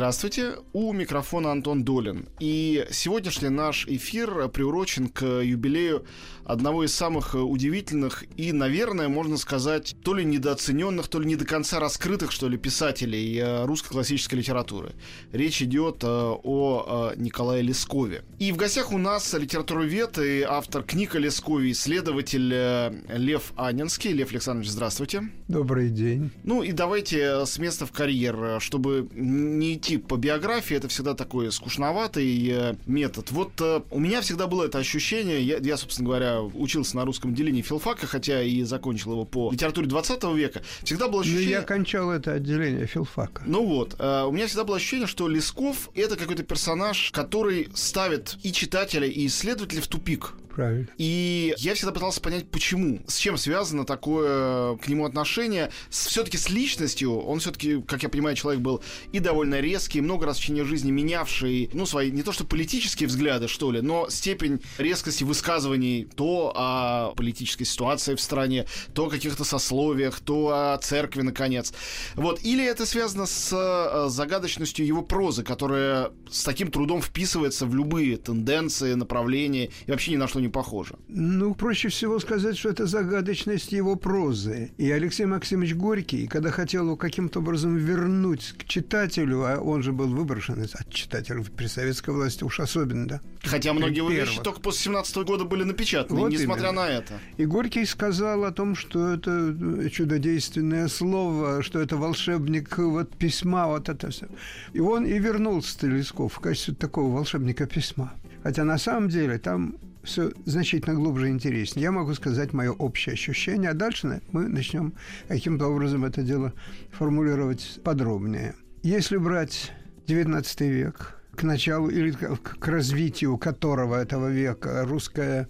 Здравствуйте, у микрофона Антон Долин. И сегодняшний наш эфир приурочен к юбилею одного из самых удивительных и, наверное, можно сказать, то ли недооцененных, то ли не до конца раскрытых, что ли, писателей э, русской классической литературы. Речь идет э, о э, Николае Лескове. И в гостях у нас литературовед и автор книг о Лескове, исследователь Лев Анинский. Лев Александрович, здравствуйте. Добрый день. Ну и давайте с места в карьер, чтобы не идти по биографии, это всегда такой скучноватый э, метод. Вот э, у меня всегда было это ощущение, я, я, собственно говоря, учился на русском отделении филфака, хотя и закончил его по литературе 20 века, всегда было ощущение... Ну, я кончал это отделение филфака. Ну вот, э, у меня всегда было ощущение, что Лесков — это какой-то персонаж, который ставит и читателя, и исследователя в тупик. Правильно. И я всегда пытался понять, почему, с чем связано такое к нему отношение. Все-таки с личностью, он все-таки, как я понимаю, человек был и довольно резкий, много раз в течение жизни менявший, ну, свои, не то что политические взгляды, что ли, но степень резкости высказываний то о политической ситуации в стране, то о каких-то сословиях, то о церкви, наконец. Вот. Или это связано с э, загадочностью его прозы, которая с таким трудом вписывается в любые тенденции, направления и вообще ни на что не похоже. Ну, проще всего сказать, что это загадочность его прозы. И Алексей Максимович Горький, когда хотел его каким-то образом вернуть к читателю, а он же был выброшен от читателя при советской власти уж особенно, да. Хотя многие его вещи только после 17 -го года были напечатаны, вот несмотря именно. на это. И Горький сказал о том, что это чудодейственное слово, что это волшебник вот письма, вот это все. И он и вернулся Телесков в качестве такого волшебника письма. Хотя на самом деле там все значительно глубже и интереснее. Я могу сказать мое общее ощущение, а дальше мы начнем каким-то образом это дело формулировать подробнее. Если брать XIX век, к началу или к развитию которого этого века русское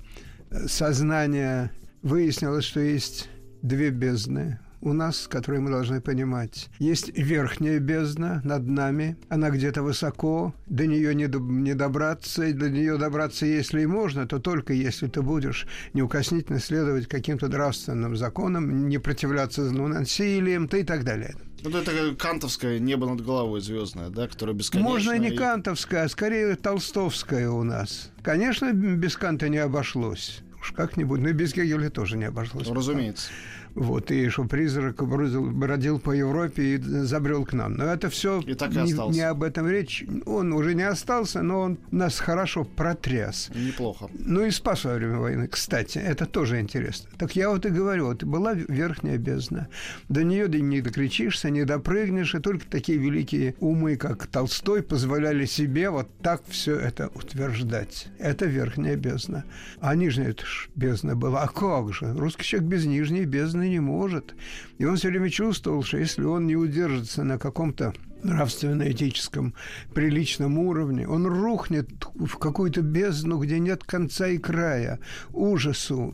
сознание выяснилось, что есть две бездны у нас, которые мы должны понимать. Есть верхняя бездна над нами, она где-то высоко, до нее не, не добраться, и до нее добраться, если и можно, то только если ты будешь неукоснительно следовать каким-то нравственным законам, не противляться злонасилием, ты и так далее. Ну, это кантовское небо над головой звездное, да, которое бесконечно. Можно не кантовское, а скорее толстовское у нас. Конечно, без канта не обошлось. Уж как-нибудь, но и без Гегеля тоже не обошлось. Ну, разумеется. Вот, и что призрак бродил, по Европе и забрел к нам. Но это все и так и не, не об этом речь. Он уже не остался, но он нас хорошо протряс. Неплохо. Ну и спас во время войны, кстати. Это тоже интересно. Так я вот и говорю, вот была верхняя бездна. До нее не докричишься, не допрыгнешь, и только такие великие умы, как Толстой, позволяли себе вот так все это утверждать. Это верхняя бездна. А нижняя это ж бездна была. А как же? Русский человек без нижней бездны бездны не может. И он все время чувствовал, что если он не удержится на каком-то нравственно-этическом приличном уровне, он рухнет в какую-то бездну, где нет конца и края, ужасу,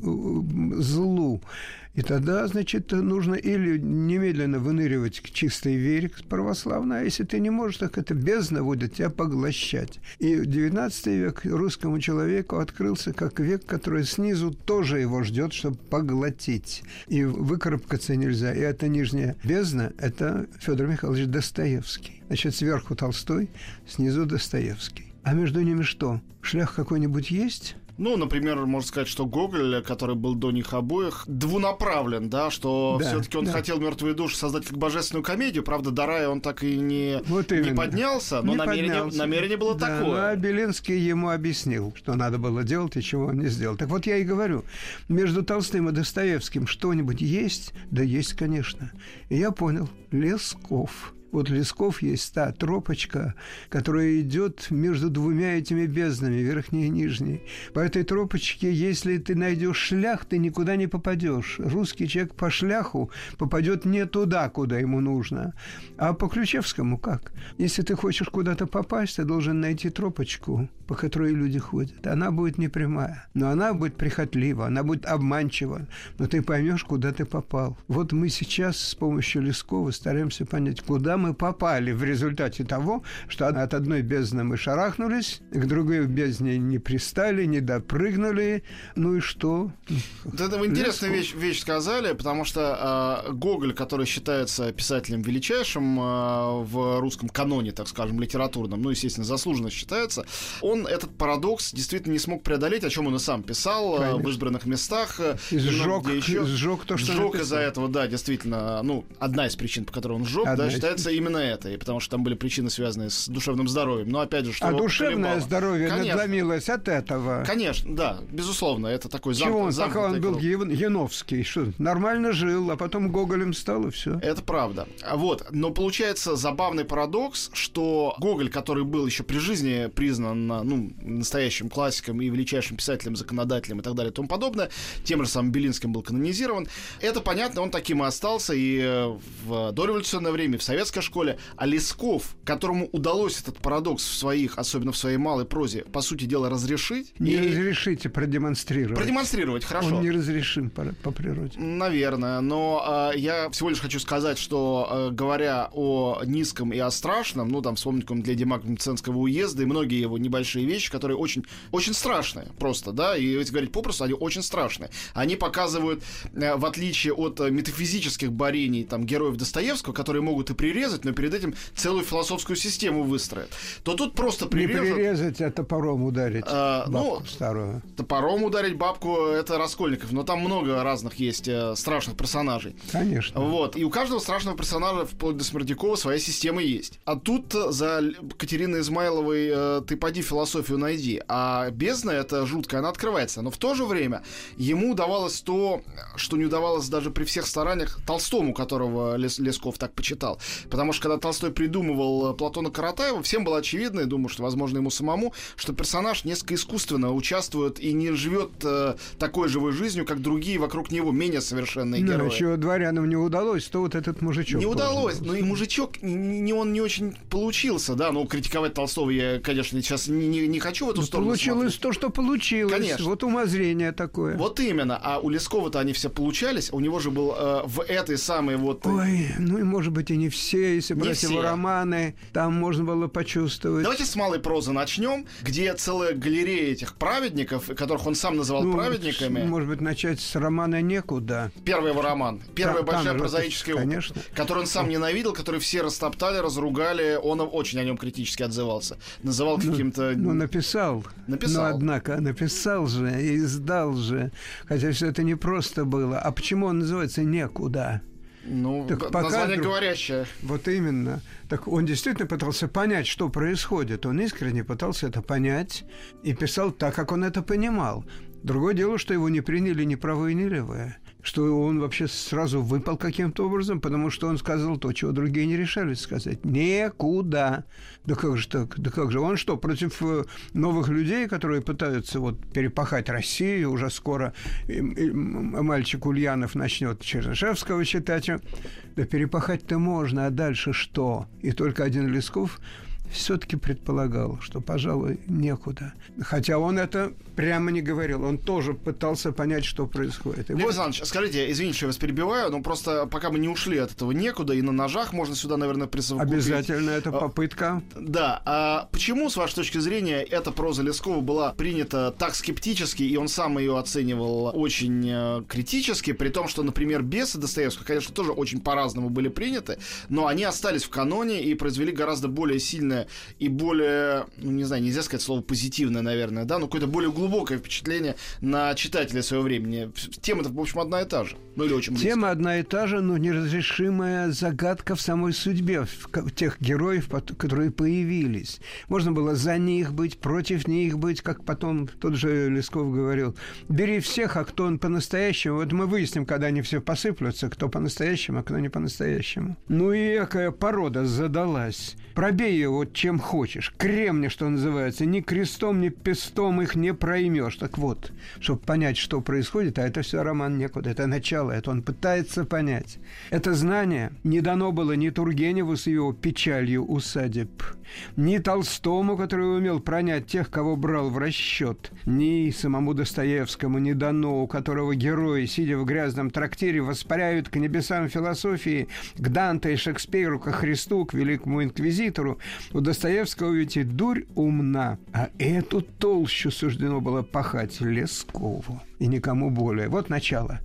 злу. И тогда, значит, нужно или немедленно выныривать к чистой вере православной, а если ты не можешь, так это бездна будет тебя поглощать. И XIX век русскому человеку открылся как век, который снизу тоже его ждет, чтобы поглотить. И выкарабкаться нельзя. И это нижняя бездна – это Федор Михайлович Достоевский. Значит, сверху Толстой, снизу Достоевский. А между ними что? Шлях какой-нибудь есть? Ну, например, можно сказать, что Гоголь, который был до них обоих, двунаправлен, да, что да, все-таки он да. хотел мертвые души создать как божественную комедию. Правда, до рая он так и не, вот не поднялся, но не намерение, поднялся. намерение было да, такое. А Белинский ему объяснил, что надо было делать и чего он не сделал. Так вот я и говорю, между Толстым и Достоевским что-нибудь есть? Да есть, конечно. И я понял, Лесков – Вот Лесков есть та тропочка, которая идет между двумя этими безднами, верхней и нижней. По этой тропочке, если ты найдешь шлях, ты никуда не попадешь. Русский человек по шляху попадет не туда, куда ему нужно. А по Ключевскому как? Если ты хочешь куда-то попасть, ты должен найти тропочку, по которой люди ходят. Она будет не прямая, но она будет прихотлива, она будет обманчива, но ты поймешь, куда ты попал. Вот мы сейчас с помощью Лескова стараемся понять, куда мы попали в результате того, что от одной бездны мы шарахнулись, к другой бездне не пристали, не допрыгнули, ну и что? Вот это вы интересную вещь, вещь сказали, потому что э, Гоголь, который считается писателем величайшим э, в русском каноне, так скажем, литературном, ну, естественно, заслуженно считается, он этот парадокс действительно не смог преодолеть, о чем он и сам писал э, в избранных местах. И много сжег, где еще. сжег то, что Сжег из-за этого, да, действительно, ну, одна из причин, по которой он сжег, Одна да, из считается именно это, и потому что там были причины, связанные с душевным здоровьем. Но опять же, что А душевное поколебало. здоровье Конечно. надломилось от этого. Конечно, да, безусловно, это такой замк- Чего он, пока он был круг. Ян- Яновский, что нормально жил, а потом Гоголем стал, и все. Это правда. А Вот. Но получается забавный парадокс, что Гоголь, который был еще при жизни признан ну, настоящим классиком и величайшим писателем, законодателем и так далее и тому подобное, тем же самым Белинским был канонизирован. Это понятно, он таким и остался и э, в дореволюционное время, и в советской школе. А Лесков, которому удалось этот парадокс в своих, особенно в своей малой прозе, по сути дела, разрешить Не и разрешите продемонстрировать. продемонстрировать хорошо. Он не разрешим по, по природе. Наверное, но э, я всего лишь хочу сказать, что э, говоря о низком и о страшном, ну там вспомнить Леди Мценского уезда и многие его небольшие вещи, которые очень, очень страшные просто, да, и если говорить попросту, они очень страшные. Они показывают, э, в отличие от э, метафизических борений там героев Достоевского, которые могут и прирезать, но перед этим целую философскую систему выстроят, то тут просто Не прирежут. прирезать, а топором ударить А, ну, бабку старую. Топором ударить бабку это Раскольников, но там много разных есть э, страшных персонажей. Конечно. Вот. И у каждого страшного персонажа, вплоть до Смердякова, своя система есть. А тут за Катериной Измайловой э, ты поди философию найди. А бездна это жуткая, она открывается. Но в то же время ему удавалось то, что не удавалось даже при всех стараниях Толстому, которого Лес- Лесков так почитал. Потому что когда Толстой придумывал э, Платона Каратаева, всем было очевидно, и думаю, что, возможно, ему самому, что персонаж несколько искусственно участвует и не живет э, такой живой жизнью, как другие вокруг него, менее совершенные Ну, герои. чего дворянам не удалось, то вот этот мужичок. Не удалось, но и мужичок, не, он не очень получился, да, ну, критиковать Толстого я, конечно, сейчас не, не- хочу в эту Ну, сторону получилось смотреть. то, что получилось. Конечно. Вот умозрение такое. Вот именно, а у Лескова-то они все получались, у него же был э, в этой самой вот... Ой, ну и может быть и не все, все. романы, там можно было почувствовать. Давайте с малой прозы начнем, где целая галерея этих праведников, которых он сам называл Ну, праведниками. Может быть, начать с романа «Некуда». Первый его роман, первая Там- там большая же, прозаическая опыт, конечно. который он сам ненавидел, который все растоптали, разругали, он очень о нем критически отзывался, называл каким-то... Ну, написал. Написал. Но, однако, написал же и издал же. Хотя все это не просто было. А почему он называется «Некуда»? Ну, так пока название друг- говорящее. Вот именно. Так он действительно пытался понять, что происходит. Он искренне пытался это понять и писал так, как он это понимал. Другое дело, что его не приняли ни правые, ни левые. Что он вообще сразу выпал каким-то образом, потому что он сказал то, чего другие не решались сказать. Никуда. Да как же так? Да как же? Он что, против э, новых людей, которые пытаются вот перепахать Россию, уже скоро мальчик Ульянов начнет Чернышевского читать. Да перепахать-то можно, а дальше что? И только один Лесков все-таки предполагал, что, пожалуй, некуда. Хотя он это прямо не говорил. Он тоже пытался понять, что происходит. И Лев вот Александрович, скажите, извините, что я вас перебиваю, но просто пока мы не ушли от этого некуда, и на ножах можно сюда, наверное, присовокупить. обязательно эта А, попытка. Да, а почему, с вашей точки зрения, эта проза Лескова была принята так скептически, и он сам ее оценивал очень э, критически, при том, что, например, «Бесы» Достоевского, конечно, тоже очень по-разному были приняты, но они остались в каноне и произвели гораздо более сильное сильное и более, ну не знаю, нельзя сказать слово позитивное, наверное, да, но какое-то более глубокое впечатление на читателя своего времени. Тема-то, в общем, одна и та же. Ну или очень близко. Тема одна и та же, но неразрешимая загадка в самой судьбе в тех героев, которые появились. Можно было за них быть, против них быть, как потом тот же Лесков говорил. Бери всех, а кто он по-настоящему. Вот мы выясним, когда они все посыплются, кто по-настоящему, а кто не по-настоящему. Ну и какая порода задалась. Пробей вот чем хочешь. Кремни, что называется. Ни крестом, ни пестом их не проймешь. Так вот, чтобы понять, что происходит, а это все роман некуда. Это начало, это он пытается понять. Это знание не дано было ни Тургеневу с его печалью усадеб, ни Толстому, который умел пронять тех, кого брал в расчет, ни самому Достоевскому не дано, у которого герои, сидя в грязном трактире, воспаряют к небесам философии, к Данте и Шекспиру, к Христу, к великому инквизитору. У Достоевского ведь и дурь умна, а эту толщу суждено было пахать Лескову и никому более. Вот начало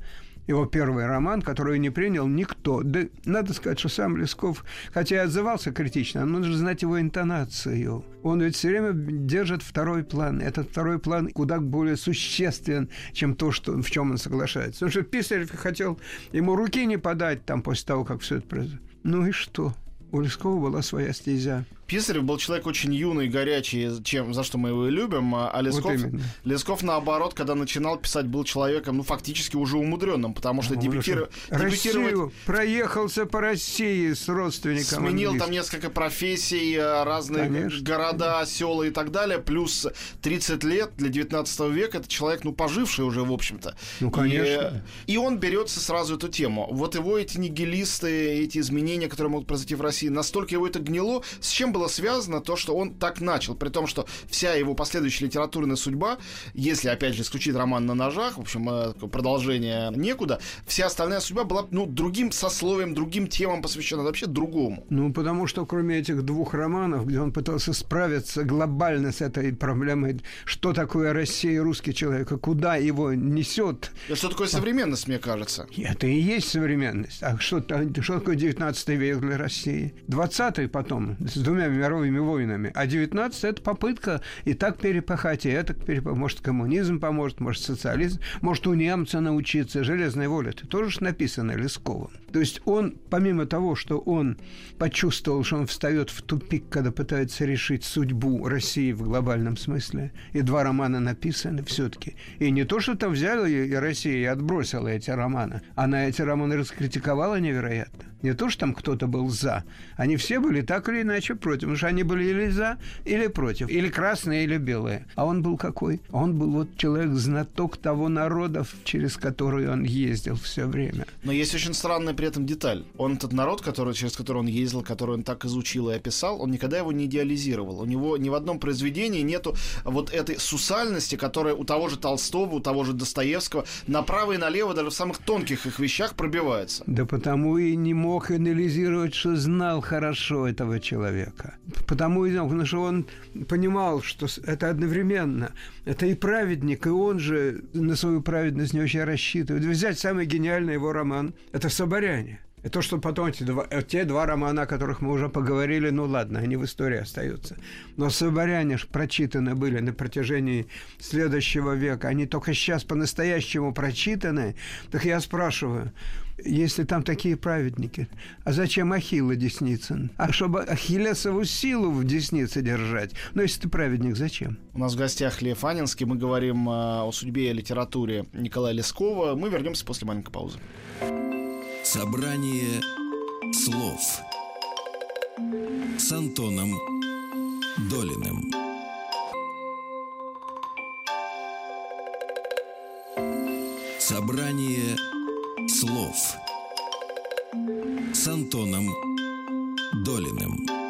его первый роман, который не принял никто. Да надо сказать, что сам Лесков, хотя и отзывался критично, но нужно знать его интонацию. Он ведь все время держит второй план. Этот второй план куда более существен, чем то, что, в чем он соглашается. Потому что Писарев хотел ему руки не подать там после того, как все это произошло. Ну и что? У Лескова была своя стезя. Писарев был человек очень юный, горячий, чем, за что мы его и любим. А Лесков, вот Лесков, наоборот, когда начинал писать, был человеком, ну, фактически уже умудренным, потому что ну, дебютир... дебютировать... проехался по России с родственником Сменил там несколько профессий, э, разные Конечно. города, села и так далее, плюс 30 лет для 19 века, это человек, ну, поживший уже, в общем-то. Ну, конечно. И, и он берется сразу эту тему. Вот его эти нигилисты, эти изменения, которые могут произойти в России, настолько его это гнило, с чем был было связано то, что он так начал, при том, что вся его последующая литературная судьба, если, опять же, исключить роман на ножах, в общем, э, продолжение некуда, вся остальная судьба была, ну, другим сословием, другим темам посвящена, вообще другому. Ну, потому что кроме этих двух романов, где он пытался справиться глобально с этой проблемой, что такое Россия и русский человек, и куда его несет. И что такое современность, мне кажется? Это и есть современность. А что, что такое 19 век для России? 20-й потом, с двумя мировыми войнами. А 19 это попытка и так перепахать, и это перепахать. Может, коммунизм поможет, может, социализм, может, у немца научиться. Железная воля. Это тоже написано Лесковым. То есть он, помимо того, что он почувствовал, что он встает в тупик, когда пытается решить судьбу России в глобальном смысле, и два романа написаны все-таки. И не то, что там взяла и Россия и отбросила эти романы, она эти романы раскритиковала невероятно. Не то, что там кто-то был за. Они все были так или иначе против. Потому что они были или за, или против. Или красные, или белые. А он был какой? Он был вот человек-знаток того народа, через который он ездил все время. Но есть очень странная при этом деталь. Он этот народ, который, через который он ездил, который он так изучил и описал, он никогда его не идеализировал. У него ни в одном произведении нету вот этой сусальности, которая у того же Толстого, у того же Достоевского направо и налево даже в самых тонких их вещах пробивается. Да потому и не мог анализировать, что знал хорошо этого человека. Потому, потому что он понимал, что это одновременно. Это и праведник, и он же на свою праведность не очень рассчитывает. Взять самый гениальный его роман – это «Соборяне». И то, что потом эти два, те два романа, о которых мы уже поговорили, ну ладно, они в истории остаются. Но «Соборяне» прочитаны были на протяжении следующего века. Они только сейчас по-настоящему прочитаны. Так я спрашиваю, если там такие праведники. А зачем Ахилла Десницын? А чтобы Ахиллесову силу в деснице держать. Но если ты праведник, зачем? У нас в гостях Лев Анинский. Мы говорим э, о судьбе и литературе Николая Лескова. Мы вернемся после маленькой паузы. Собрание слов с Антоном Долиным. Собрание слов с Антоном Долиным.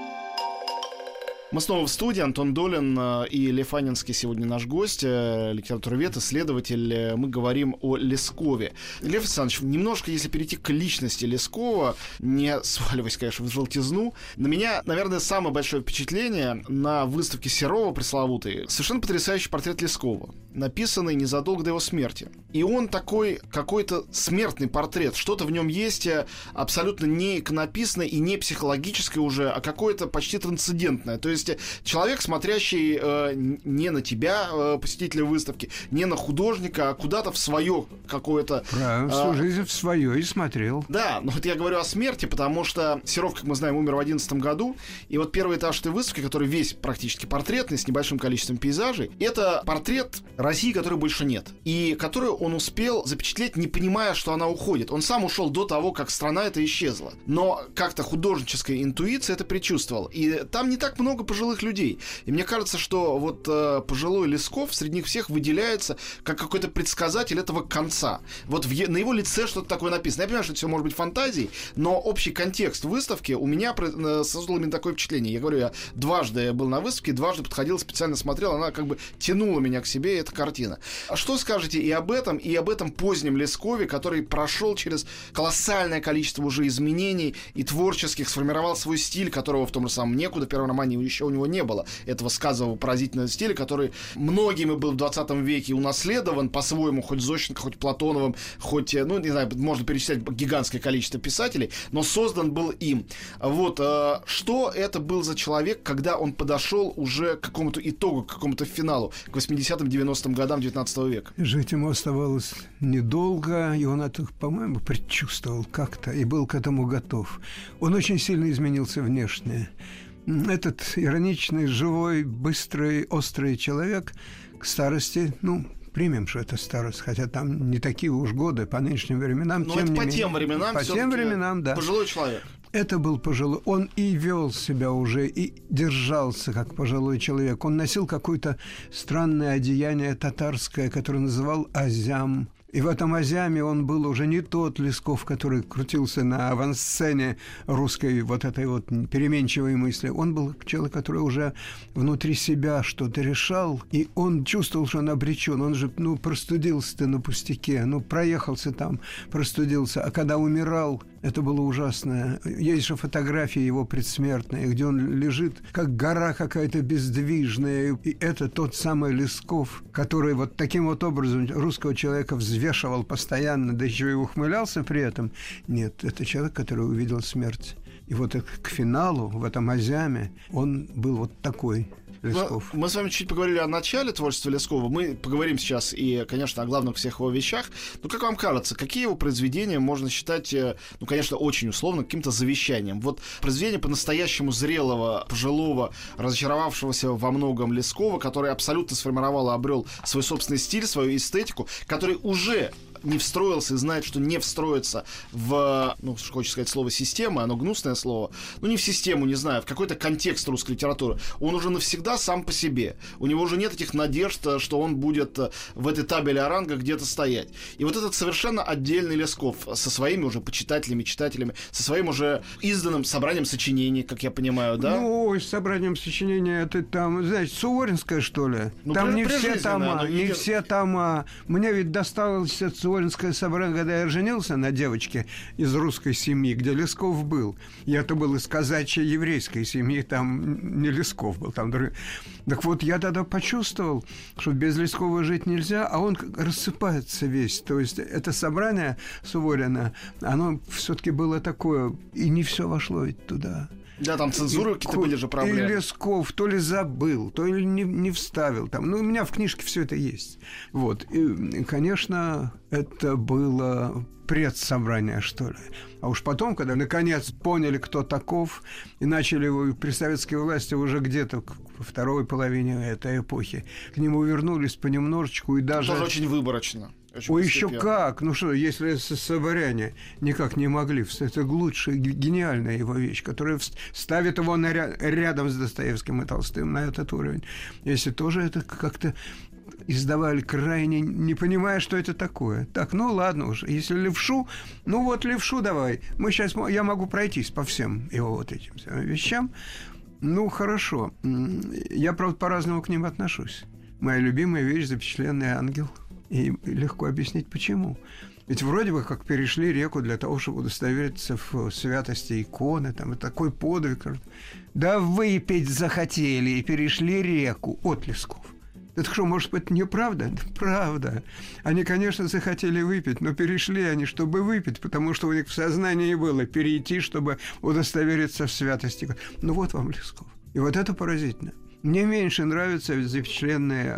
Мы снова в студии. Антон Долин э, и Лев Анинский сегодня наш гость, э, литературовед, исследователь. Э, мы говорим о Лескове. Лев Александрович, немножко, если перейти к личности Лескова, не сваливаясь, конечно, в желтизну, на меня, наверное, самое большое впечатление на выставке Серова пресловутой совершенно потрясающий портрет Лескова, написанный незадолго до его смерти. И он такой какой-то смертный портрет. Что-то в нем есть абсолютно не иконописное и не психологическое уже, а какое-то почти трансцендентное. То есть есть человек, смотрящий э, не на тебя, э, посетителя выставки, не на художника, а куда-то в свое какое-то... Правильно, э, всю жизнь в свое и смотрел. Да, но вот я говорю о смерти, потому что Серов, как мы знаем, умер в 11 году, и вот первый этаж этой выставки, который весь практически портретный, с небольшим количеством пейзажей, это портрет России, которой больше нет, и которую он успел запечатлеть, не понимая, что она уходит. Он сам ушел до того, как страна эта исчезла. Но как-то художническая интуиция это предчувствовал. И там не так много пожилых людей. И мне кажется, что вот э, пожилой Лесков среди них всех выделяется как какой-то предсказатель этого конца. Вот в, на его лице что-то такое написано. Я понимаю, что это все может быть фантазией, но общий контекст выставки у меня э, создал именно такое впечатление. Я говорю, я дважды был на выставке, дважды подходил, специально смотрел, она как бы тянула меня к себе, эта картина. А что скажете и об этом, и об этом позднем Лескове, который прошел через колоссальное количество уже изменений и творческих, сформировал свой стиль, которого в том же самом «Некуда» первом романе еще еще у него не было этого сказового поразительного стиля, который многими был в 20 веке унаследован по-своему, хоть Зощенко, хоть Платоновым, хоть, э, ну, не знаю, можно перечислять гигантское количество писателей, но создан был им. Вот, э, что это был за человек, когда он подошел уже к какому-то итогу, к какому-то финалу, к 80-м, 90-м годам 19 века? Жить ему оставалось недолго, и он это, по-моему, предчувствовал как-то и был к этому готов. Он очень сильно изменился внешне этот ироничный, живой, быстрый, острый человек к старости, ну, примем, что это старость, хотя там не такие уж годы по нынешним временам. Но ну, тем это не по менее, тем временам По тем временам, да. Пожилой человек. Это был пожилой. Он и вел себя уже, и держался как пожилой человек. Он носил какое-то странное одеяние татарское, которое называл азям. И в этом Азяме он был уже не тот Лесков, который крутился на авансцене русской вот этой вот переменчивой мысли. Он был человек, который уже внутри себя что-то решал, и он чувствовал, что он обречен. Он же, ну, простудился-то на пустяке, ну, проехался там, простудился. А когда умирал, это было ужасно. Есть же фотографии его предсмертные, где он лежит, как гора какая-то бездвижная. И это тот самый Лесков, который вот таким вот образом русского человека взвешивал постоянно, да еще и ухмылялся при этом. Нет, это человек, который увидел смерть. И вот к финалу в этом Азяме он был вот такой Лесков. Мы, мы с вами чуть поговорили о начале творчества Лескова. Мы поговорим сейчас и, конечно, о главных всех его вещах. Но как вам кажется, какие его произведения можно считать, э, ну, конечно, очень условно, каким-то завещанием? Вот произведение по-настоящему зрелого, пожилого, разочаровавшегося во многом Лескова, который абсолютно сформировал и обрел свой собственный стиль, свою эстетику, который уже не встроился и знает, что не встроится в, ну, хочется сказать слово система, оно гнусное слово, ну, не в систему, не знаю, в какой-то контекст русской литературы, он уже навсегда сам по себе. У него уже нет этих надежд, что он будет в этой табеле о рангах где-то стоять. И вот этот совершенно отдельный Лесков со своими уже почитателями, читателями, со своим уже изданным собранием сочинений, как я понимаю, да? Ну, с собранием сочинений это там, знаете, Суворинская, что ли? Ну, там не все тома, не все тома. Мне ведь досталось от Воинское собрание, когда я женился на девочке из русской семьи, где Лесков был. И это был из казачьей еврейской семьи, там не Лесков был, там другой. Так вот, я тогда почувствовал, что без Лескова жить нельзя, а он рассыпается весь. То есть это собрание Суворина, оно все-таки было такое, и не все вошло ведь туда. Да, там цензуры какие-то были же проблемы. И Лесков то ли забыл, то ли не, не вставил там. Ну, у меня в книжке все это есть. Вот. И, конечно, это было предсобрание, что ли. А уж потом, когда наконец поняли, кто таков, и начали его при советской власти уже где-то во второй половине этой эпохи, к нему вернулись понемножечку и даже... Тоже очень выборочно. Очень Ой, еще как! Ну что, если соборяне никак не могли встать, это лучшая, гениальная его вещь, которая ставит его на ря- рядом с Достоевским и Толстым на этот уровень. Если тоже это как-то издавали крайне, не понимая, что это такое. Так, ну ладно уж, если левшу, ну вот левшу давай. Мы сейчас, я могу пройтись по всем его вот этим вещам. Ну, хорошо. Я, правда, по-разному к ним отношусь. Моя любимая вещь – запечатленный ангел. И легко объяснить, почему. Ведь вроде бы как перешли реку для того, чтобы удостовериться в святости иконы, там, и такой подвиг. Да выпить захотели и перешли реку от Лесков. Это что, может быть, неправда? Правда. Они, конечно, захотели выпить, но перешли они, чтобы выпить, потому что у них в сознании было перейти, чтобы удостовериться в святости. Ну вот вам Лесков. И вот это поразительно. Мне меньше нравится запечатленный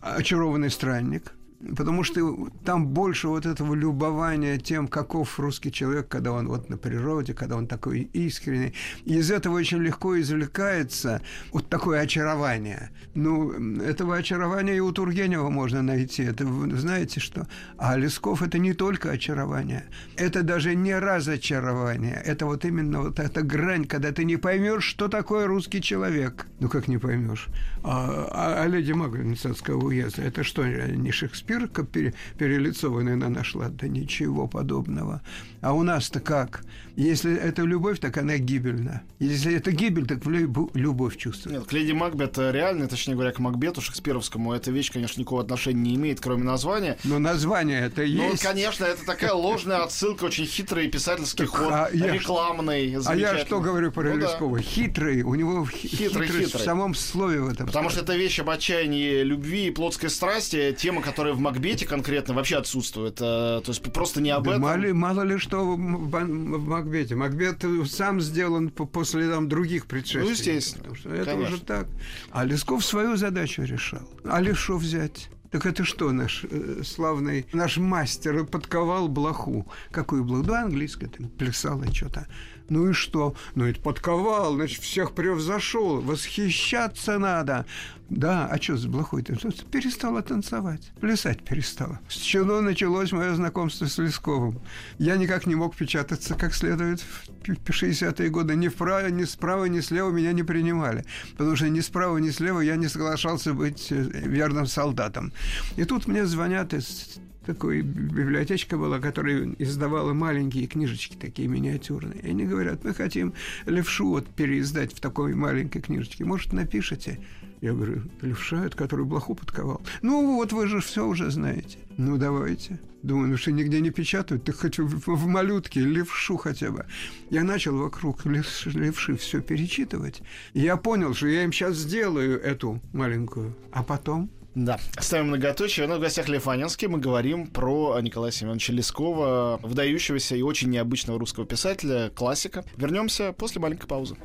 очарованный странник – потому что там больше вот этого любования тем, каков русский человек, когда он вот на природе, когда он такой искренний. Из этого очень легко извлекается вот такое очарование. Ну, этого очарования и у Тургенева можно найти. Это знаете что? А Лесков – это не только очарование. Это даже не разочарование. Это вот именно вот эта грань, когда ты не поймешь, что такое русский человек. Ну, как не поймешь? А, а, а леди Магнитского уезда – это что, не Шекспир? Шкирка пере, перелицованная она нашла. Да ничего подобного. А у нас-то как? Если это любовь, так она гибельна. Если это гибель, так любовь чувствует. Нет, к Леди Макбет реально, точнее говоря, к Макбету шекспировскому, эта вещь, конечно, никакого отношения не имеет, кроме названия. Но название это ну, есть. Ну, конечно, это такая ложная отсылка, очень хитрый писательский ход, а рекламный, А я что говорю про ну, Лескова? Да. Хитрый, у него хитрый, хитрый в самом слове в этом. Потому что это вещь об отчаянии любви и плотской страсти, тема, которая в Макбете конкретно вообще отсутствует. Э, то есть просто не об да этом. Мало, мало ли что в Макбете. Макбет сам сделан по, по следам других предшественников. Ну, естественно. Что это Конечно. уже так. А Лесков свою задачу решал. А Лешо взять? Так это что наш э, славный, наш мастер подковал блоху? Какую блоху? Да, английская, там, плясала что-то. Ну и что? Ну это подковал, значит, всех превзошел. Восхищаться надо. Да, а что с блохой-то? Перестала танцевать, плясать перестала. С чего началось мое знакомство с Лесковым? Я никак не мог печататься как следует в 60-е годы. Ни, вправо, ни справа, ни слева меня не принимали. Потому что ни справа, ни слева я не соглашался быть э, верным солдатом. И тут мне звонят из такой библиотечка была, которая издавала маленькие книжечки, такие миниатюрные. И они говорят, мы хотим левшу вот переиздать в такой маленькой книжечке. Может, напишите? Я говорю, левша, это который блоху подковал. Ну, вот вы же все уже знаете. Ну, давайте. Думаю, ну что нигде не печатают, ты хоть в, в малютке, левшу хотя бы. Я начал вокруг левши, левши все перечитывать. Я понял, что я им сейчас сделаю эту маленькую. А потом да, ставим многоточие. Но в гостях Лев Анинский мы говорим про Николая Семеновича Лескова, выдающегося и очень необычного русского писателя, классика. Вернемся после маленькой паузы.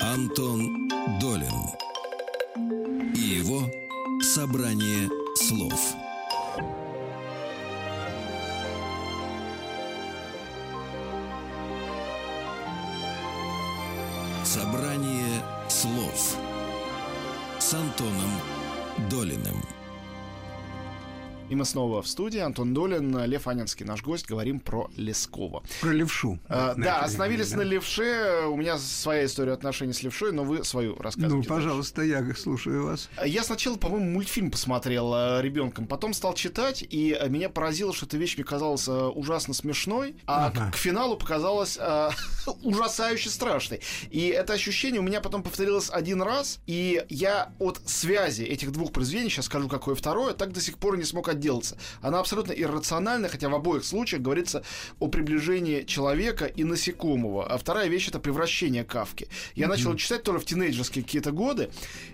Антон Долин и его «Собрание слов». Собрание слов с Антоном Долиным. И мы снова в студии. Антон Долин, Лев Анинский, наш гость. Говорим про Лескова. Про левшу. А, да, остановились да. на левше. У меня своя история отношений с левшой, но вы свою рассказываете. Ну, пожалуйста, дальше. я слушаю вас. Я сначала, по-моему, мультфильм посмотрел э, ребенком, потом стал читать, и меня поразило, что эта вещь мне казалась э, ужасно смешной, а ага. к, к финалу показалась э, ужасающе страшной. И это ощущение у меня потом повторилось один раз, и я от связи этих двух произведений, сейчас скажу, какое второе, так до сих пор не смог отделаться. Она абсолютно иррациональна, хотя в обоих случаях говорится о приближении человека и насекомого. А вторая вещь это превращение Кавки. Я mm-hmm. начал читать тоже в тинейджерские какие-то годы,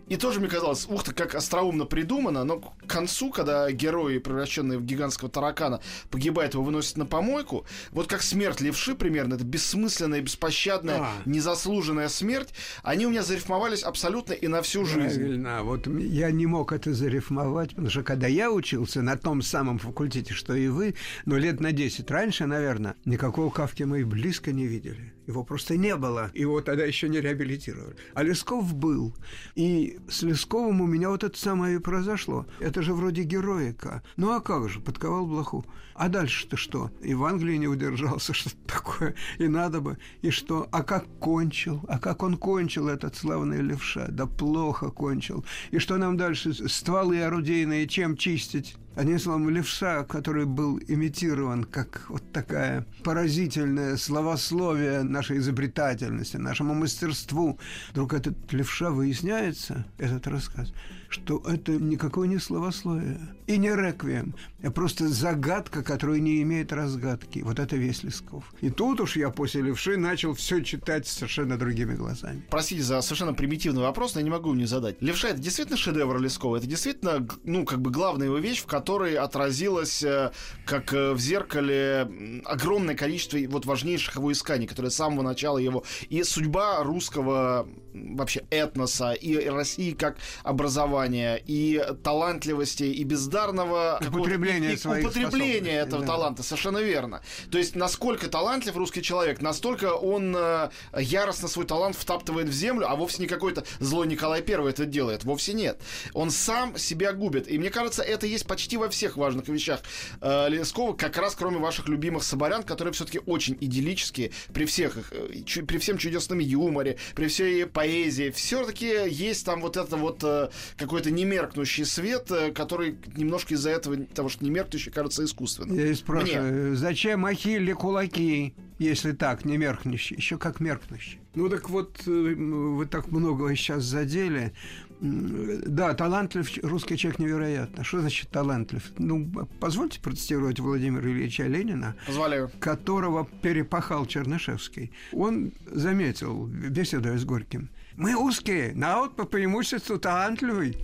и тоже мне казалось, ух ты, как остроумно придумано, но к концу, когда герои, превращенные в гигантского таракана, погибают, его выносят на помойку, вот как смерть левши примерно, это бессмысленная, беспощадная, а. незаслуженная смерть, они у меня зарифмовались абсолютно и на всю жизнь. Правильно. Вот я не мог это зарифмовать, потому что когда я учился на том самом факультете, что и вы, но лет на 10 раньше, наверное, никакого Кавки мы и близко не видели. Его просто не было. Его тогда еще не реабилитировали. А Лесков был. И с Лесковым у меня вот это самое и произошло. Это же вроде героика. Ну а как же, подковал блоху. А дальше-то что? И в Англии не удержался, что такое. И надо бы. И что? А как кончил? А как он кончил, этот славный левша? Да плохо кончил. И что нам дальше? Стволы орудийные чем чистить? Одним словом, левша, который был имитирован как вот такая поразительное словословие нашей изобретательности, нашему мастерству. Вдруг этот левша выясняется, этот рассказ, что это никакое не словословие и не реквием, а просто загадка, которая не имеет разгадки. Вот это весь Лесков. И тут уж я после левши начал все читать совершенно другими глазами. Простите за совершенно примитивный вопрос, но я не могу не задать. Левша это действительно шедевр Лескова? Это действительно, ну, как бы главная его вещь, в которой отразилось, э, как э, в зеркале, огромное количество вот важнейших его исканий, которые с самого начала его... И судьба русского вообще этноса, и России как образования и талантливости, и бездарного употребления, и, употребления этого да. таланта. Совершенно верно. То есть, насколько талантлив русский человек, настолько он э, яростно свой талант втаптывает в землю, а вовсе не какой-то злой Николай Первый это делает. Вовсе нет. Он сам себя губит. И мне кажется, это есть почти во всех важных вещах э, Лескова, как раз кроме ваших любимых Соборян, которые все-таки очень идиллические при всех их, э, при всем чудесном юморе, при всей поэзии. Все-таки есть там вот это вот э, какой-то немеркнущий свет, э, который немножко из-за этого, того, что немеркнущий, кажется искусственным. Я и спрашиваю, Мне. зачем Ахилле кулаки, если так, немеркнущий? Еще как меркнущий. Ну так вот, э, вы так много сейчас задели. Да, талантлив русский человек невероятно. Что значит талантлив? Ну, позвольте процитировать Владимира Ильича Ленина, Позволяю. которого перепахал Чернышевский. Он заметил, беседуя с Горьким, мы узкие, народ по преимуществу талантливый.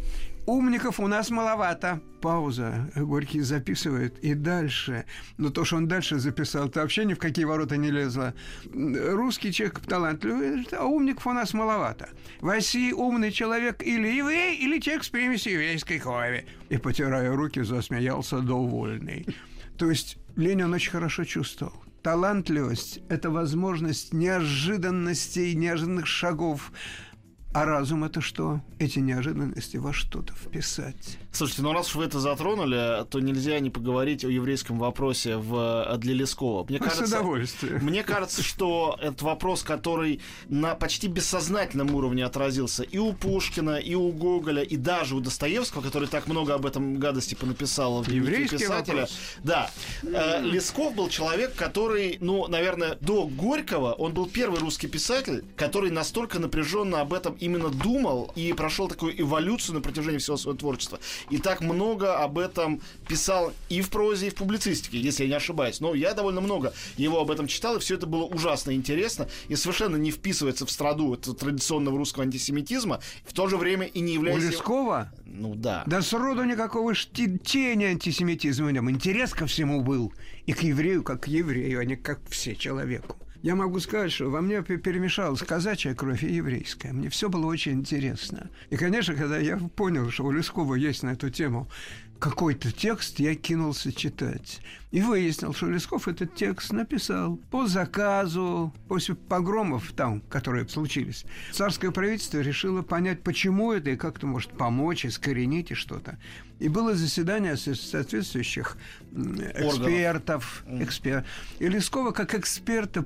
Умников у нас маловато. Пауза. Горький записывает. И дальше. Но то, что он дальше записал, это вообще ни в какие ворота не лезло. Русский человек талантливый, а умников у нас маловато. В России умный человек или еврей, или человек с примесью еврейской крови. И, потирая руки, засмеялся довольный. То есть Ленин очень хорошо чувствовал. Талантливость – это возможность неожиданностей, неожиданных шагов, а разум это что? Эти неожиданности во что-то вписать. Слушайте, ну раз уж вы это затронули, то нельзя не поговорить о еврейском вопросе в, для Лескова. Мне кажется, С удовольствием. Мне кажется, что это вопрос, который на почти бессознательном уровне отразился и у Пушкина, и у Гоголя, и даже у Достоевского, который так много об этом гадости понаписал в дневнике писателя. Вопрос. Да. Э, Лесков был человек, который, ну, наверное, до Горького, он был первый русский писатель, который настолько напряженно об этом именно думал и прошел такую эволюцию на протяжении всего своего творчества. И так много об этом писал и в прозе, и в публицистике, если я не ошибаюсь. Но я довольно много его об этом читал, и все это было ужасно интересно и совершенно не вписывается в страду традиционного русского антисемитизма, в то же время и не является... У Лескова? Ну да. Да сроду никакого тени антисемитизма в нем. Интерес ко всему был. И к еврею, как к еврею, а не как все человеку. Я могу сказать, что во мне перемешалась казачья кровь и еврейская. Мне все было очень интересно. И, конечно, когда я понял, что у Лескова есть на эту тему какой-то текст, я кинулся читать. И выяснил, что Лесков этот текст написал по заказу, после погромов там, которые случились. Царское правительство решило понять, почему это и как это может помочь, искоренить и что-то. И было заседание соответствующих экспертов. Экспер... И Лескова как эксперта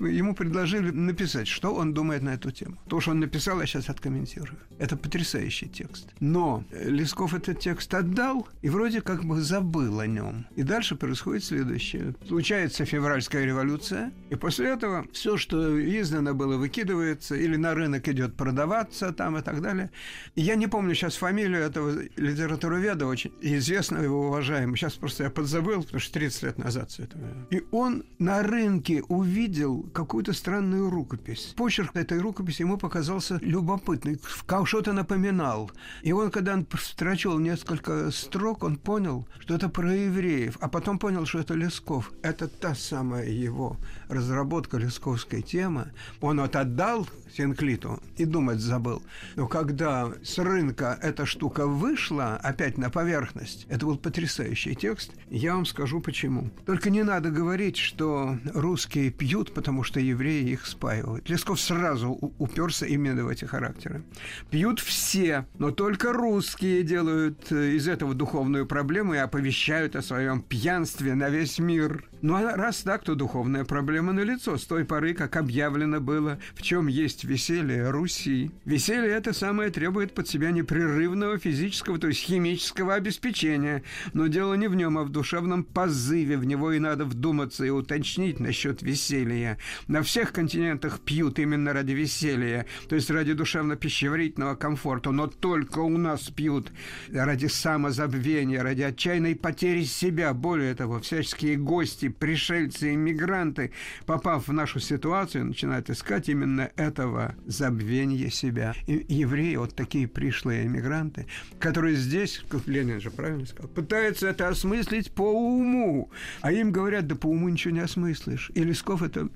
ему предложили написать, что он думает на эту тему. То, что он написал, я сейчас откомментирую. Это потрясающий текст. Но Лесков этот текст отдал и вроде как бы забыл о нем. И дальше происходит следующее. Случается февральская революция, и после этого все, что издано было, выкидывается или на рынок идет продаваться там и так далее. И я не помню сейчас фамилию этого литературоведа, Шведа, очень известного его уважаемого. Сейчас просто я подзабыл, потому что 30 лет назад все это. И он на рынке увидел какую-то странную рукопись. Почерк этой рукописи ему показался любопытный, что-то напоминал. И он, когда он строчил несколько строк, он понял, что это про евреев, а потом понял, что это Лесков. Это та самая его разработка лесковской темы. Он вот отдал Синклиту и думать забыл. Но когда с рынка эта штука вышла, опять на поверхность, это был потрясающий текст. Я вам скажу почему. Только не надо говорить, что русские пьют, потому что евреи их спаивают. Лесков сразу уперся именно в эти характеры. Пьют все, но только русские делают э, из этого духовную проблему и оповещают о своем пьянстве на весь мир. Ну, а раз так, то духовная проблема на лицо. С той поры, как объявлено было, в чем есть веселье Руси. Веселье это самое требует под себя непрерывного физического, то есть химического обеспечения. Но дело не в нем, а в душевном позыве. В него и надо вдуматься и уточнить насчет веселья. На всех континентах пьют именно ради веселья, то есть ради душевно-пищеварительного комфорта. Но только у нас пьют ради самозабвения, ради отчаянной потери себя. Более того, всяческие гости, пришельцы, иммигранты, попав в нашу ситуацию, начинают искать именно этого забвения себя. И евреи, вот такие пришлые иммигранты, которые здесь, как Ленин же правильно сказал, пытаются это осмыслить по уму. А им говорят, да по уму ничего не осмыслишь. И Лесков это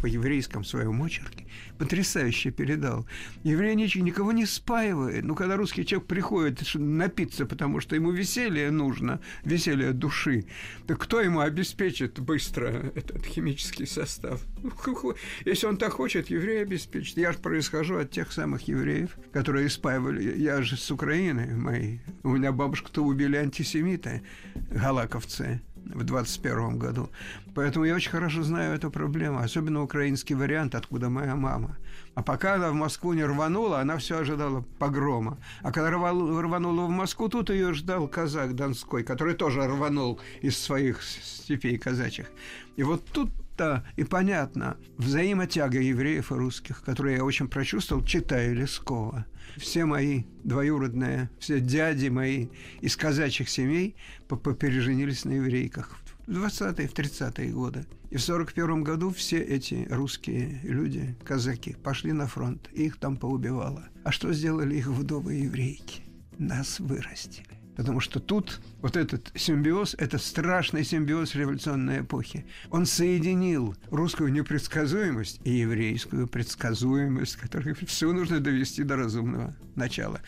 по еврейском своем очерке потрясающе передал. Еврей никого не спаивает. Ну, когда русский человек приходит напиться, потому что ему веселье нужно, веселье души, то кто ему обеспечит быстро этот химический состав? Если он так хочет, еврей обеспечит. Я же происхожу от тех самых евреев, которые спаивали. Я же с Украины, мои. У меня бабушку-то убили антисемиты, галаковцы в 21 году. Поэтому я очень хорошо знаю эту проблему, особенно украинский вариант, откуда моя мама. А пока она в Москву не рванула, она все ожидала погрома. А когда рванула в Москву, тут ее ждал казак Донской, который тоже рванул из своих степей казачьих. И вот тут то и понятно взаимотяга евреев и русских, которую я очень прочувствовал, читая Лескова. Все мои двоюродные, все дяди мои из казачьих семей попереженились на еврейках в 20-е, в 30-е годы. И в 41 году все эти русские люди, казаки, пошли на фронт, и их там поубивало. А что сделали их вдовы еврейки? Нас вырастили. Потому что тут вот этот симбиоз, это страшный симбиоз революционной эпохи. Он соединил русскую непредсказуемость и еврейскую предсказуемость, которую все нужно довести до разумного начала.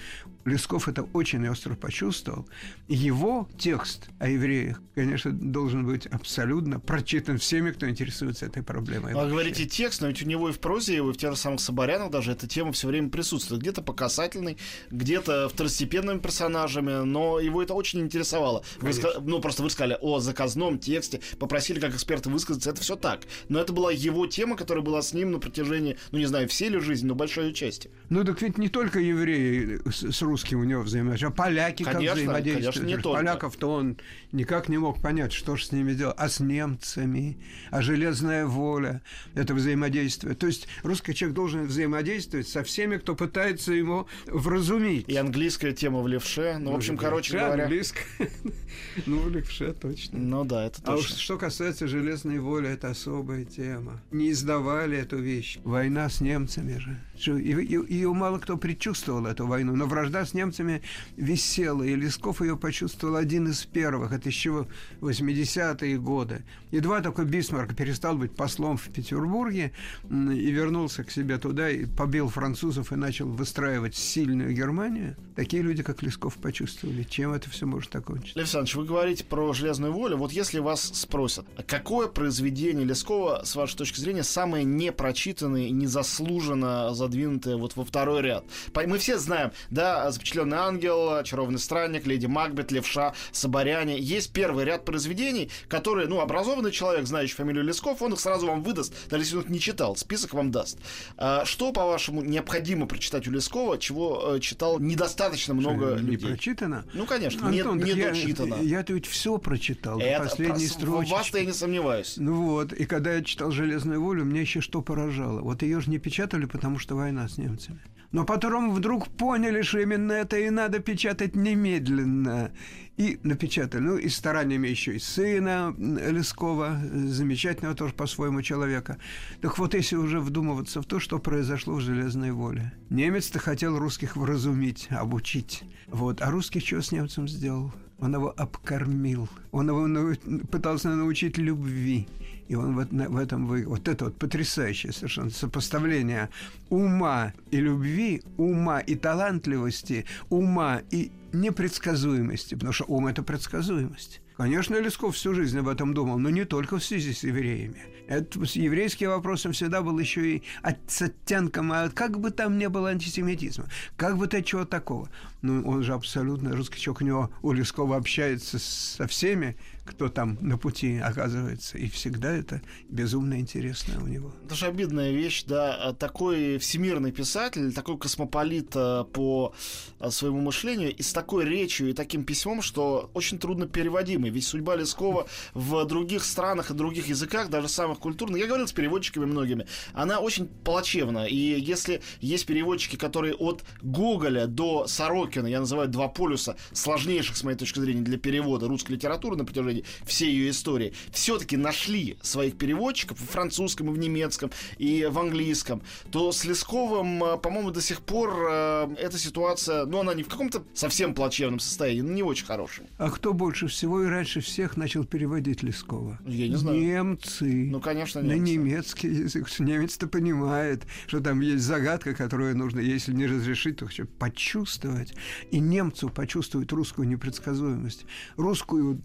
Лесков это очень остро почувствовал. Его текст о евреях, конечно, должен быть абсолютно прочитан всеми, кто интересуется этой проблемой. Вы говорите текст, но ведь у него и в прозе, и в тех же самых Соборянах даже эта тема все время присутствует. Где-то по касательной, где-то второстепенными персонажами, но его это очень интересовало. Вы, ну, просто вы сказали о заказном тексте, попросили как эксперта высказаться, это все так. Но это была его тема, которая была с ним на протяжении, ну, не знаю, всей ли жизни, но большой части. Ну, так ведь не только евреи с, с русским у него взаимодействуют, а поляки конечно, как взаимодействуют. Конечно, не Поляков-то он никак не мог понять, что же с ними делать. А с немцами, а железная воля, это взаимодействие. То есть русский человек должен взаимодействовать со всеми, кто пытается его вразумить. И английская тема в левше. Ну, в общем, короче левше, говоря... английская. ну, в левше точно. Ну да, это точно. А уж что касается железной воли, это особая тема. Не издавали эту вещь. Война с немцами же. Ее мало кто предчувствовал, эту войну. Но вражда с немцами висела, и Лесков ее почувствовал один из первых. Это еще 80-е годы. Едва такой Бисмарк перестал быть послом в Петербурге и вернулся к себе туда, и побил французов и начал выстраивать сильную Германию, такие люди, как Лесков, почувствовали, чем это все может окончиться. Лев Александрович, вы говорите про «Железную волю». Вот если вас спросят, а какое произведение Лескова, с вашей точки зрения, самое непрочитанное и незаслуженно задвинутое вот во второй ряд? Мы все знаем, да, «Запечатленный ангел», «Очарованный странник», «Леди Макбет», «Левша», «Соборяне». Есть первый ряд произведений, которые, ну, образованный человек, знающий фамилию Лесков, он их сразу вам выдаст, даже если он их не читал, список вам даст. А что, по-вашему, необходимо прочитать у Лескова, чего э, читал недостаточно много не людей? Не прочитано? Ну, конечно, Антон, не, не я, дочитано. Я-то ведь все прочитал, Это последние про... строчки. Вас-то я не сомневаюсь. Ну вот, и когда я читал «Железную волю», меня еще что поражало. Вот ее же не печатали, потому что война с немцами. Но потом вдруг поняли, что именно это и надо печатать немедленно. И напечатали. Ну, и стараниями еще и сына Лескова, замечательного тоже по-своему человека. Так вот, если уже вдумываться в то, что произошло в «Железной воле». Немец-то хотел русских вразумить, обучить. Вот. А русский что с немцем сделал? Он его обкормил. Он его нау... пытался научить любви. И он в, в этом вы... Вот это вот потрясающее совершенно сопоставление ума и любви, ума и талантливости, ума и непредсказуемости, потому что ум – это предсказуемость. Конечно, Лесков всю жизнь об этом думал, но не только в связи с евреями. Это, с еврейским вопросом всегда был еще и от, с оттенком, а как бы там не было антисемитизма, как бы то чего такого. Ну, он же абсолютно русский человек, у него у Лескова общается со всеми, кто там на пути оказывается. И всегда это безумно интересно у него. Это же обидная вещь, да. Такой всемирный писатель, такой космополит э, по э, своему мышлению и с такой речью и таким письмом, что очень трудно переводимый. Ведь судьба Лескова в других странах и других языках, даже самых культурных, я говорил с переводчиками многими, она очень плачевна. И если есть переводчики, которые от Гоголя до Сорокина, я называю два полюса, сложнейших, с моей точки зрения, для перевода русской литературы на протяжении протяжении всей ее истории, все-таки нашли своих переводчиков в французском, и в немецком, и в английском, то с Лесковым, э, по-моему, до сих пор э, эта ситуация, ну, она не в каком-то совсем плачевном состоянии, но не очень хорошем. А кто больше всего и раньше всех начал переводить Лескова? Я не знаю. Немцы. Ну, конечно, немцы. На немецкий язык. Немец-то понимает, что там есть загадка, которую нужно, если не разрешить, то хотя почувствовать. И немцу почувствовать русскую непредсказуемость, русскую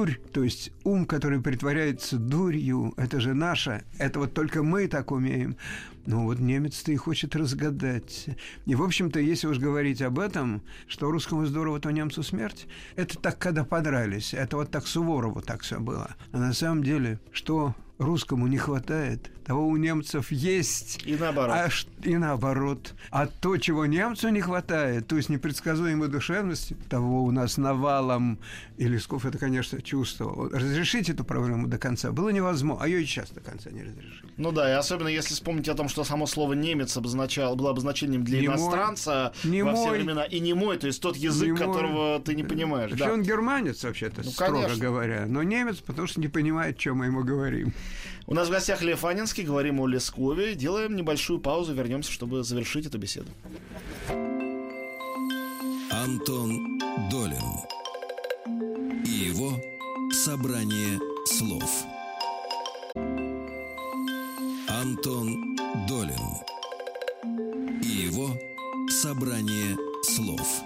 дурь, то есть ум, который притворяется дурью, это же наше, это вот только мы так умеем. Ну вот немец-то и хочет разгадать. И, в общем-то, если уж говорить об этом, что русскому здорово, то немцу смерть, это так, когда подрались. Это вот так Суворову так все было. А на самом деле, что русскому не хватает, того у немцев есть. И наоборот. А, и наоборот. А то, чего немцу не хватает, то есть непредсказуемой душевности, того у нас навалом. И Лесков это, конечно, чувствовал. Разрешить эту проблему до конца было невозможно, а ее и сейчас до конца не разрешили. Ну да, и особенно если вспомнить о том, что само слово немец обозначало, было обозначением для немой, иностранца немой, во все времена, и не мой, то есть тот язык, немой, которого ты не понимаешь. Вообще да. он германец, вообще-то, ну, строго конечно. говоря, но немец, потому что не понимает, чем мы ему говорим. У нас в гостях Лев Анинский, говорим о Лескове. Делаем небольшую паузу, вернемся, чтобы завершить эту беседу. Антон Долин и его «Собрание слов». Антон Долин и его «Собрание слов».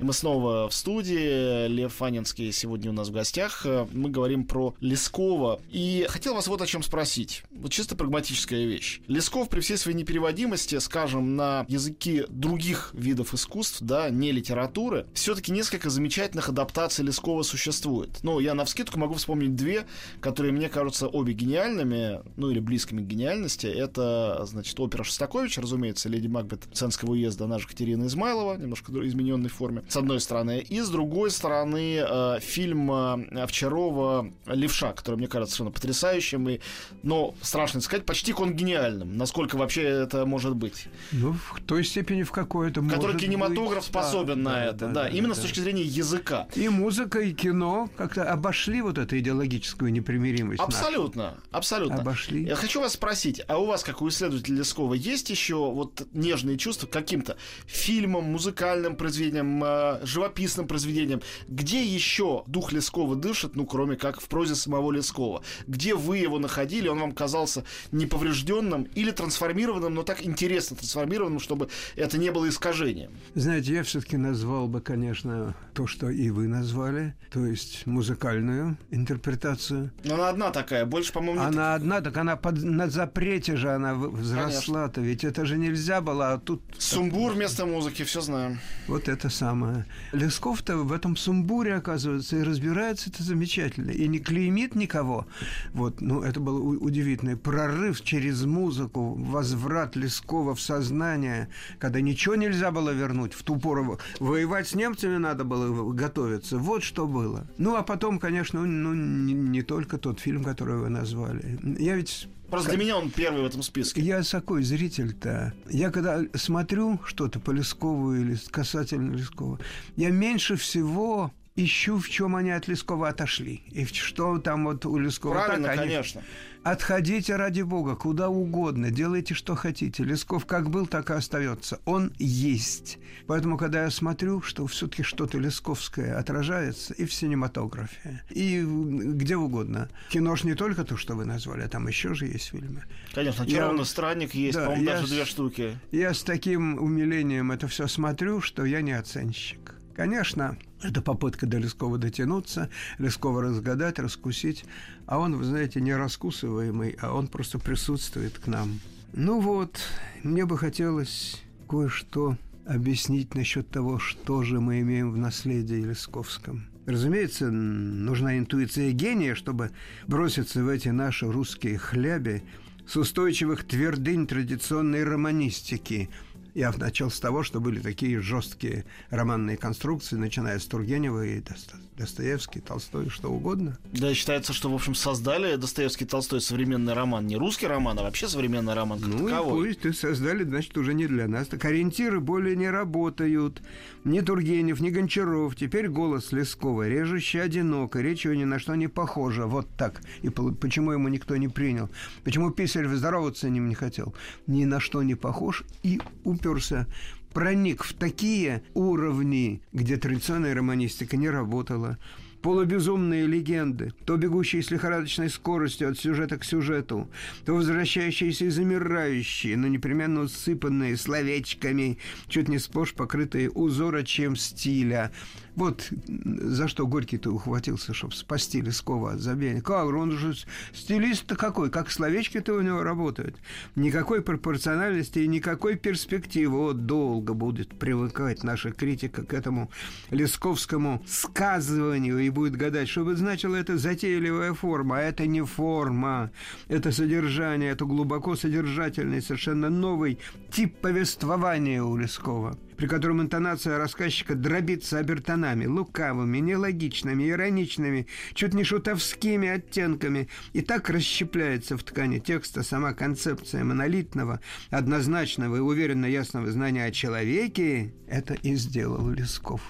Мы снова в студии. Лев Фанинский сегодня у нас в гостях. Мы говорим про Лескова. И хотел вас вот о чем спросить. Вот чисто прагматическая вещь. Лесков при всей своей непереводимости, скажем, на языки других видов искусств, да, не литературы, все-таки несколько замечательных адаптаций Лескова существует. Ну, я на вскидку могу вспомнить две, которые мне кажутся обе гениальными, ну или близкими к гениальности. Это, значит, опера Шостаковича, разумеется, «Леди Макбет» Ценского уезда, наша Катерина Измайлова, немножко измененной форме с одной стороны. И с другой стороны, э, фильм э, Овчарова «Левша», который, мне кажется, совершенно потрясающим. И, но, страшно сказать, почти он гениальным. Насколько вообще это может быть. Ну, в той степени, в какой это Который кинематограф быть. способен да, на да, это. Да, да, да именно да. с точки зрения языка. И музыка, и кино как-то обошли вот эту идеологическую непримиримость. Абсолютно, нашу. абсолютно. Обошли. Я хочу вас спросить, а у вас, как у исследователя Лескова, есть еще вот нежные чувства к каким-то фильмам, музыкальным произведениям, э, живописным произведением. Где еще дух Лескова дышит, ну, кроме как в прозе самого Лескова? Где вы его находили, он вам казался неповрежденным или трансформированным, но так интересно трансформированным, чтобы это не было искажением? Знаете, я все-таки назвал бы, конечно, то, что и вы назвали, то есть музыкальную интерпретацию. Но она одна такая, больше, по-моему, Она так... одна, так она под, на запрете же она взросла-то, ведь это же нельзя было, а тут... Сумбур вместо музыки, все знаем. Вот это самое. Лесков-то в этом сумбуре, оказывается, и разбирается это замечательно. И не клеймит никого. Вот, ну, это был удивительный прорыв через музыку, возврат Лескова в сознание, когда ничего нельзя было вернуть. В ту пору воевать с немцами надо было готовиться. Вот что было. Ну, а потом, конечно, ну, не, не только тот фильм, который вы назвали. Я ведь Просто для меня он первый в этом списке. Я такой зритель-то. Я когда смотрю что-то по Лескову или касательно Лескова, я меньше всего ищу, в чем они от Лескова отошли. И что там вот у Лескова Правильно, так, они... конечно. Отходите ради Бога, куда угодно, делайте, что хотите. Лесков как был, так и остается. Он есть. Поэтому, когда я смотрю, что все-таки что-то лесковское отражается и в синематографе, и где угодно. Кино ж не только то, что вы назвали, а там еще же есть фильмы. Конечно, «Очарованный странник» есть, Да, по-моему, я даже с- две штуки. Я с таким умилением это все смотрю, что я не оценщик. Конечно, это попытка до Лескова дотянуться, Лескова разгадать, раскусить. А он, вы знаете, не раскусываемый, а он просто присутствует к нам. Ну вот, мне бы хотелось кое-что объяснить насчет того, что же мы имеем в наследии Лесковском. Разумеется, нужна интуиция гения, чтобы броситься в эти наши русские хляби с устойчивых твердынь традиционной романистики. Я начал с того, что были такие жесткие романные конструкции, начиная с Тургенева и Достоевский, Толстой, что угодно. Да, считается, что, в общем, создали Достоевский Толстой современный роман. Не русский роман, а вообще современный роман как Ну таковой. и пусть и создали, значит, уже не для нас. Так ориентиры более не работают. Ни Тургенев, ни Гончаров. Теперь голос Лескова, режущий одиноко, речь его ни на что не похожа. Вот так. И почему ему никто не принял? Почему Писарь здороваться с ним не хотел? Ни на что не похож и уперся проник в такие уровни, где традиционная романистика не работала. Полубезумные легенды, то бегущие с лихорадочной скоростью от сюжета к сюжету, то возвращающиеся и замирающие, но непременно усыпанные словечками, чуть не сплошь покрытые узорочем стиля. Вот за что Горький-то ухватился, чтобы спасти Лескова от забвения. Как? Он же стилист-то какой, как словечки-то у него работают. Никакой пропорциональности и никакой перспективы. Вот долго будет привыкать наша критика к этому лесковскому сказыванию и будет гадать, что бы значила эта затейливая форма. А это не форма, это содержание, это глубоко содержательный, совершенно новый тип повествования у Лескова при котором интонация рассказчика дробится обертонами, лукавыми, нелогичными, ироничными, чуть не шутовскими оттенками, и так расщепляется в ткани текста сама концепция монолитного, однозначного и уверенно ясного знания о человеке, это и сделал Лесков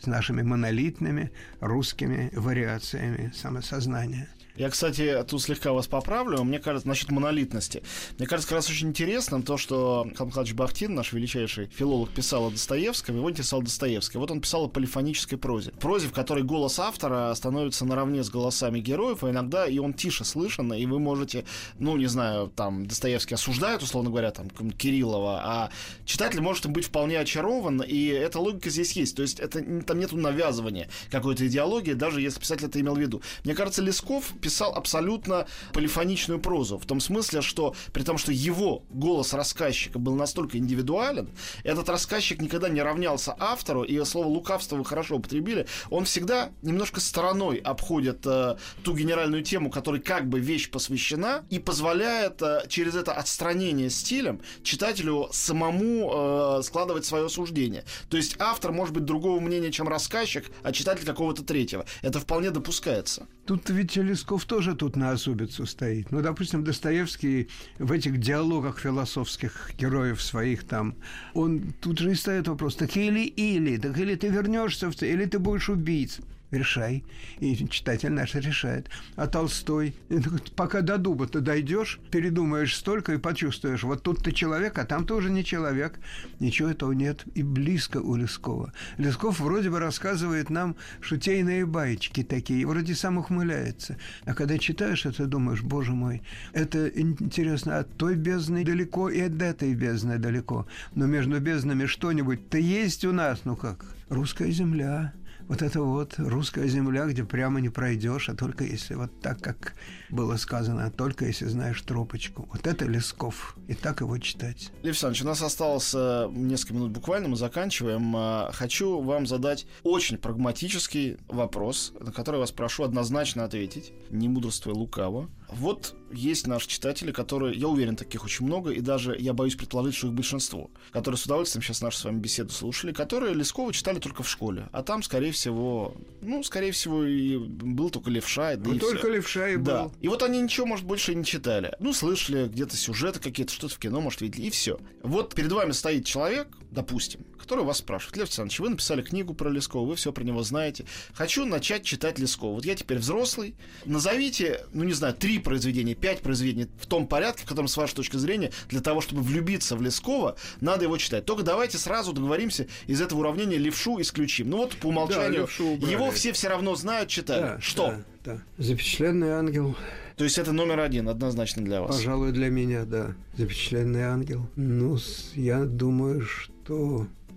с нашими монолитными русскими вариациями самосознания. Я, кстати, тут слегка вас поправлю. Мне кажется, насчет монолитности. Мне кажется, как раз очень интересно то, что Михайлович Бахтин, наш величайший филолог, писал о Достоевском, его интересовал Достоевский. Вот он писал о полифонической прозе. Прозе, в которой голос автора становится наравне с голосами героев, а иногда и он тише слышен, и вы можете, ну, не знаю, там, Достоевский осуждает, условно говоря, там, Кириллова, а читатель может быть вполне очарован, и эта логика здесь есть. То есть это, там нету навязывания какой-то идеологии, даже если писатель это имел в виду. Мне кажется, Лесков писал абсолютно полифоничную прозу, в том смысле, что при том, что его голос рассказчика был настолько индивидуален, этот рассказчик никогда не равнялся автору, и слово лукавство вы хорошо употребили, он всегда немножко стороной обходит э, ту генеральную тему, которой как бы вещь посвящена, и позволяет э, через это отстранение стилем читателю самому э, складывать свое суждение. То есть автор может быть другого мнения, чем рассказчик, а читатель какого-то третьего. Это вполне допускается. Тут ведь Лесков тоже тут на особицу стоит. Ну, допустим, Достоевский в этих диалогах философских героев своих там, он тут же и ставит вопрос, так или-или, так или ты вернешься, или ты будешь убийц. Решай. И читатель наш решает. А Толстой, э, пока до дуба ты дойдешь, передумаешь столько и почувствуешь, вот тут ты человек, а там тоже не человек. Ничего этого нет и близко у Лескова. Лесков вроде бы рассказывает нам шутейные баечки такие, вроде сам ухмыляется. А когда читаешь это, думаешь, боже мой, это интересно, от той бездны далеко и от этой бездны далеко. Но между безднами что-нибудь-то есть у нас, ну как, русская земля. Вот это вот русская земля, где прямо не пройдешь, а только если вот так, как было сказано, только если знаешь тропочку. Вот это Лесков. И так его читать. Лев Александрович, у нас осталось э, несколько минут буквально, мы заканчиваем. Э, Хочу вам задать очень прагматический вопрос, на который вас прошу однозначно ответить, не мудрствуя лукаво. Вот есть наши читатели, которые, я уверен, таких очень много, и даже я боюсь предположить, что их большинство, которые с удовольствием сейчас нашу с вами беседу слушали, которые Лескова читали только в школе, а там, скорее всего, Ну, скорее всего, и был только левша. Да Ну, и только всё. левша и Да. И вот они ничего, может, больше не читали. Ну, слышали где-то сюжеты какие-то, что-то в кино, может, видели, и все. Вот перед вами стоит человек, допустим, который вас спрашивает. Лев Александрович, вы написали книгу про Лескова, вы все про него знаете. Хочу начать читать Лескова. Вот я теперь взрослый. Назовите, ну, не знаю, три произведения, пять произведений в том порядке, в котором, с вашей точки зрения, для того, чтобы влюбиться в Лескова, надо его читать. Только давайте сразу договоримся, из этого уравнения левшу исключим. Ну, вот по умолчанию, убрали. его все все равно знают, читали. Да, Что? Да, да. Запечатленный ангел, То есть это номер один однозначно для вас. пожалуй, для меня, да. Запечатленный ангел. Ну, я думаю, что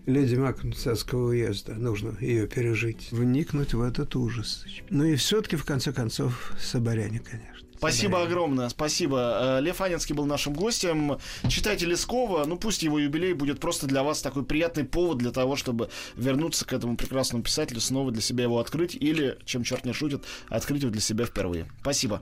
леди Макнцевского уезда нужно ее пережить, вникнуть в этот ужас. Ну и все-таки, в конце концов, Соборяне, конечно. Спасибо огромное, спасибо. Э, Лев Анинский был нашим гостем. Читайте Лескова. Ну, пусть его юбилей будет просто для вас такой приятный повод для того, чтобы вернуться к этому прекрасному писателю, снова для себя его открыть или, чем черт не шутит, открыть его для себя впервые. Спасибо.